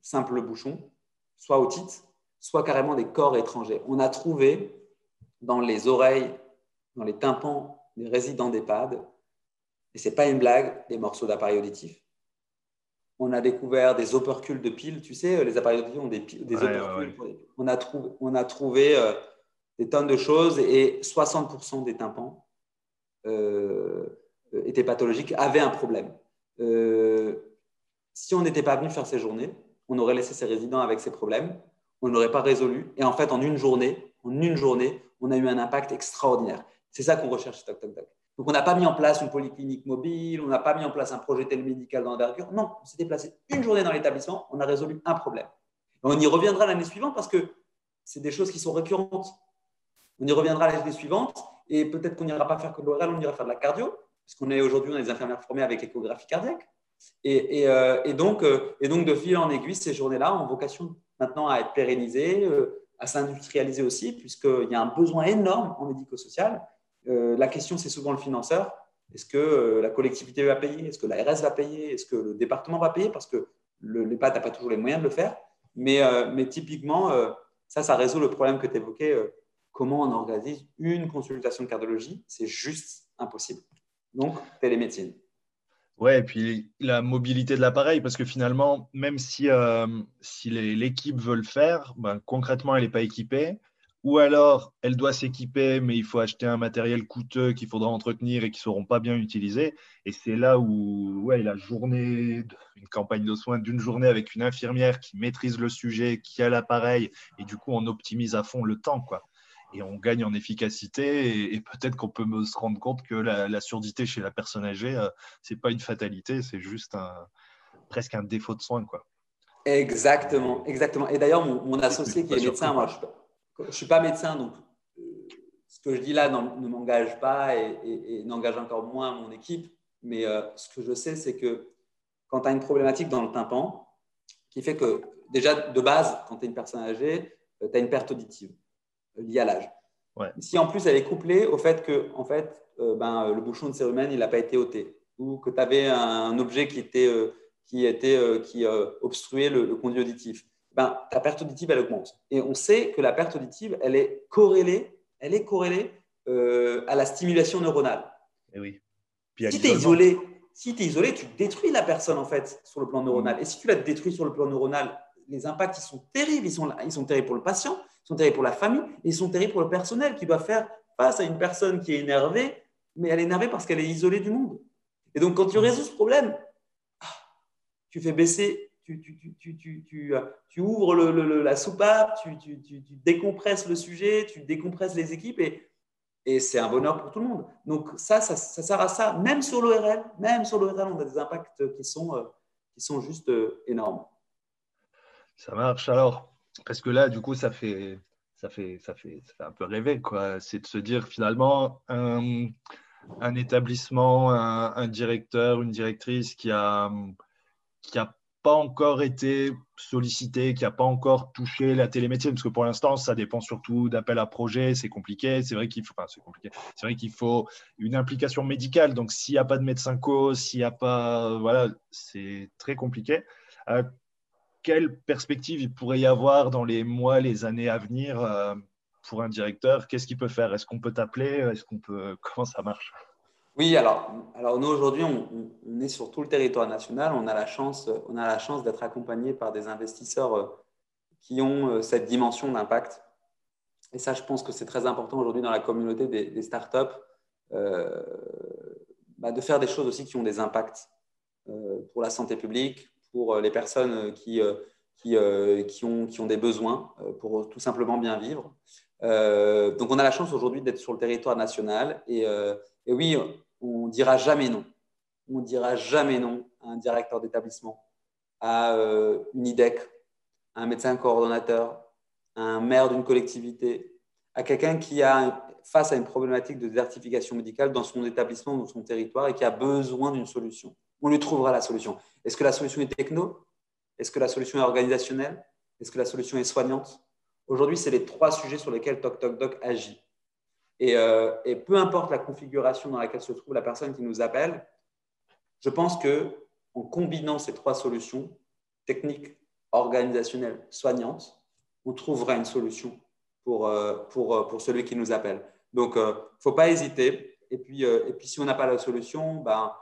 simple bouchon, soit otite, soit carrément des corps étrangers. On a trouvé dans les oreilles, dans les tympans des résidents d'EHPAD, et ce n'est pas une blague, des morceaux d'appareil auditif, on a découvert des opercules de piles. Tu sais, les appareils auditifs ont des, des opercules. On, a trouvé, on a trouvé euh, des tonnes de choses et 60% des tympans euh, étaient pathologiques, avaient un problème. Euh, si on n'était pas venu faire ces journées, on aurait laissé ces résidents avec ces problèmes, on n'aurait pas résolu. Et en fait, en une journée, en une journée, on a eu un impact extraordinaire. C'est ça qu'on recherche Toc. Donc, on n'a pas mis en place une polyclinique mobile, on n'a pas mis en place un projet télémédical d'envergure. Non, on s'est déplacé une journée dans l'établissement, on a résolu un problème. on y reviendra l'année suivante parce que c'est des choses qui sont récurrentes. On y reviendra l'année suivante et peut-être qu'on n'ira pas faire que l'oral, on ira faire de la cardio, parce qu'on est aujourd'hui, on a des infirmières formées avec échographie cardiaque. Et, euh, donc, euh, et donc, de fil en aiguille, ces journées-là ont vocation maintenant à être pérennisées, euh, à s'industrialiser aussi, puisqu'il y a un besoin énorme en médico-social. La question, c'est souvent le financeur. Est-ce que la collectivité va payer? Est-ce que l'ARS va payer? Est-ce que le département va payer? Parce que l'EHPAD n'a pas toujours les moyens de le faire. Mais, euh, typiquement, ça, ça résout le problème que tu évoquais. comment on organise une consultation de cardiologie C'est juste impossible. Donc, télémédecine. Ouais, et puis la mobilité de l'appareil, parce que finalement, même si, si l'équipe veut le faire, ben, concrètement, elle n'est pas équipée ou alors elle doit s'équiper, mais il faut acheter un matériel coûteux qu'il faudra entretenir et qui ne seront pas bien utilisés. Et c'est là où ouais, la journée, une campagne de soins d'une journée avec une infirmière qui maîtrise le sujet, qui a l'appareil, et du coup on optimise à fond le temps. quoi. Et on gagne en efficacité, et, peut-être qu'on peut se rendre compte que la, surdité chez la personne âgée, euh, ce n'est pas une fatalité, c'est juste un, presque un défaut de soins. Quoi. Exactement, exactement. Et d'ailleurs, mon, associé qui est médecin, moi, je, je ne suis pas médecin, donc euh, ce que je dis là ne m'engage pas et, n'engage encore moins mon équipe. Mais euh, ce que je sais, c'est que quand tu as une problématique dans le tympan, qui fait que déjà de base, quand tu es une personne âgée, euh, tu as une perte auditive liée à l'âge. Si en plus elle est couplée au fait que en fait, ben, le bouchon de cérumen il n'a pas été ôté, ou que tu avais un, objet qui, était, qui, était, qui obstruait le conduit auditif, ben, ta perte auditive, elle augmente. Et on sait que la perte auditive, elle est corrélée, elle est corrélée euh, à la stimulation neuronale. Et eh oui. si tu es isolé, si es isolé, tu détruis la personne en fait sur le plan neuronal. Mm. Et si tu la détruis sur le plan neuronal, les impacts ils sont terribles. Ils sont, ils sont terribles pour le patient, sont terribles pour la famille, et ils sont terribles pour le personnel qui doit faire face à une personne qui est énervée, mais elle est énervée parce qu'elle est isolée du monde. Et donc, quand tu mm. résous ce problème, ah, tu fais baisser tu, ouvres la soupape, tu, décompresses le sujet, tu décompresses les équipes et, Et c'est un bonheur pour tout le monde. Donc ça, ça, sert à ça. Même sur l'ORL, même sur l'ORL, on a des impacts qui sont, euh, qui sont juste euh, énormes. Ça marche alors. Parce que là, du coup, ça fait, ça fait, ça fait, ça fait un peu rêver. quoi. C'est de se dire finalement, un, établissement, un, directeur, une directrice qui a, qui a pas encore été sollicité, qui n'a pas encore touché la télémédecine, parce que pour l'instant, ça dépend surtout d'appel à projet, c'est compliqué. C'est vrai qu'il faut, c'est compliqué. C'est vrai qu'il faut une implication médicale. Donc, s'il n'y a pas de médecin co, s'il n'y a pas, voilà, c'est très compliqué. Euh, quelle perspective il pourrait y avoir dans les mois, les années à venir euh, pour un directeur? Qu'est-ce qu'il peut faire? Est-ce qu'on peut t'appeler? Est-ce qu'on peut Comment ça marche? Oui, alors, alors nous aujourd'hui, on, est sur tout le territoire national. On a la chance, on a la chance d'être accompagné par des investisseurs euh, qui ont euh, cette dimension d'impact. Et ça, je pense que c'est très important aujourd'hui dans la communauté des, startups bah, de faire des choses aussi qui ont des impacts pour la santé publique, pour les personnes qui, qui, qui, ont, qui ont des besoins pour tout simplement bien vivre. donc, on a la chance aujourd'hui d'être sur le territoire national. Et, et oui, on dira jamais non. On dira jamais non à un directeur d'établissement, à euh, une IDEC, à un médecin coordonnateur, à un maire d'une collectivité, à quelqu'un qui a face à une problématique de désertification médicale dans son établissement, dans son territoire et qui a besoin d'une solution. On lui trouvera la solution. Est-ce que la solution est techno? Est-ce que la solution est organisationnelle? Est-ce que la solution est soignante? Aujourd'hui, c'est les trois sujets sur lesquels Toc Toc Doc agit. Euh, et, peu importe la configuration dans laquelle se trouve la personne qui nous appelle, je pense que en combinant ces trois solutions, techniques, organisationnelles, soignantes, on trouvera une solution pour, euh, pour, euh, pour celui qui nous appelle. Donc, il ne faut pas hésiter. Et puis, et puis si on n'a pas la solution, ben,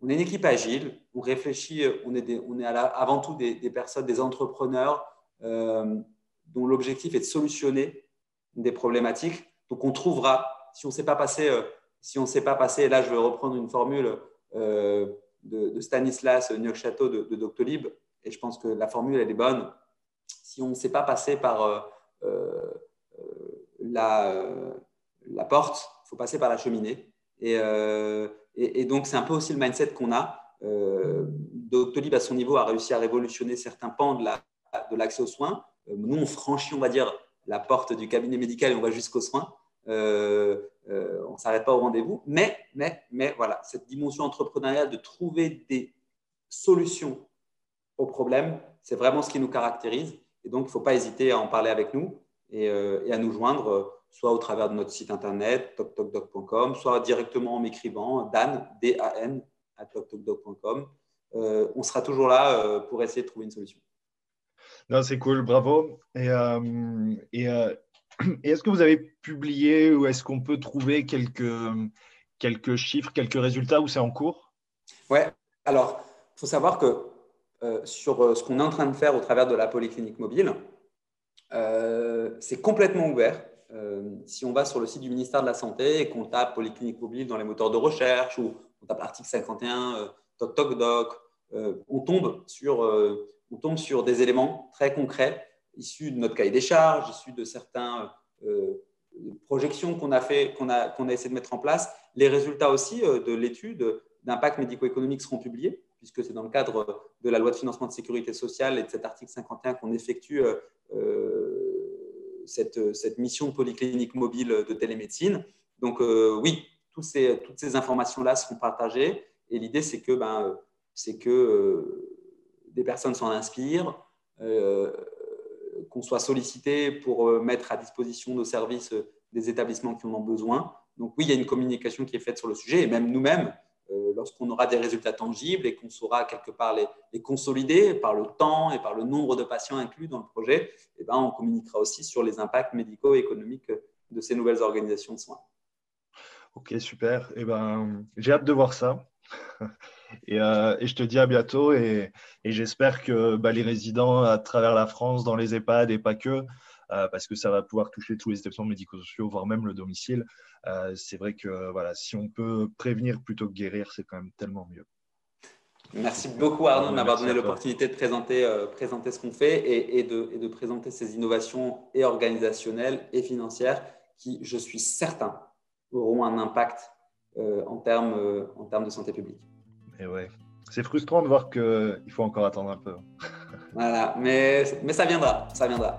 on est une équipe agile, on réfléchit, on est, on est avant tout des, personnes, des entrepreneurs dont l'objectif est de solutionner des problématiques donc on trouvera, si on ne sait pas passer, euh, si on sait pas passer, et là je vais reprendre une formule euh, de, Stanislas Neufchâteau de, Doctolib, et je pense que la formule elle est bonne. Si on ne sait pas passer par euh, la, la, porte, il faut passer par la cheminée. Et, donc c'est un peu aussi le mindset qu'on a. Doctolib à son niveau a réussi à révolutionner certains pans de l'accès la, aux soins. nous on franchit, on va dire, la porte du cabinet médical et on va jusqu'aux soins. Euh, euh, on ne s'arrête pas au rendez-vous. Mais, mais, mais voilà, cette dimension entrepreneuriale de trouver des solutions aux problèmes, c'est vraiment ce qui nous caractérise. Et donc, il ne faut pas hésiter à en parler avec nous et, euh, à nous joindre, soit au travers de notre site internet, toctocdoc.com, soit directement en m'écrivant dan, D-A-N, à toctocdoc.com. on sera toujours là pour essayer de trouver une solution. Non, c'est cool, bravo. Et, et et est-ce que vous avez publié ou est-ce qu'on peut trouver quelques, quelques chiffres, quelques résultats où c'est en cours? Oui, alors, il faut savoir que euh, sur euh, ce qu'on est en train de faire au travers de la polyclinique mobile, euh, c'est complètement ouvert. Si on va sur le site du ministère de la Santé et qu'on tape polyclinique mobile dans les moteurs de recherche ou on tape article 51, toc toc doc, on, tombe sur, on tombe sur des éléments très concrets issus de notre cahier des charges, issus de certaines euh, projections qu'on a, fait, a, essayé de mettre en place. Les résultats aussi euh, de l'étude d'impact médico-économique seront publiés, puisque c'est dans le cadre de la loi de financement de sécurité sociale et de cet article 51 qu'on effectue euh, cette, cette, mission polyclinique mobile de télémédecine. Donc oui, ces, toutes ces informations-là seront partagées. Et l'idée, c'est que, ben, c'est que des personnes s'en inspirent, qu'on soit sollicité pour euh, mettre à disposition nos services euh, des établissements qui en ont besoin. Donc oui, il y a une communication qui est faite sur le sujet et même nous-mêmes, euh, lorsqu'on aura des résultats tangibles et qu'on saura quelque part les, consolider par le temps et par le nombre de patients inclus dans le projet, eh ben, on communiquera aussi sur les impacts médicaux et économiques de ces nouvelles organisations de soins. Ok, super. Eh ben, j'ai hâte de voir ça. Euh, et, je te dis à bientôt et, j'espère que bah, les résidents à travers la France, dans les EHPAD et pas que, euh, parce que ça va pouvoir toucher tous les établissements médico-sociaux, voire même le domicile. Euh, c'est vrai que voilà, si on peut prévenir plutôt que guérir, c'est quand même tellement mieux. Merci beaucoup Arnaud de m'avoir donné l'opportunité de présenter, présenter ce qu'on fait et, de, et, de, présenter ces innovations et organisationnelles et financières qui, je suis certain, auront un impact en termes en termes de santé publique. Et ouais, c'est frustrant de voir qu'il faut encore attendre un peu. voilà, mais, mais ça viendra, ça viendra.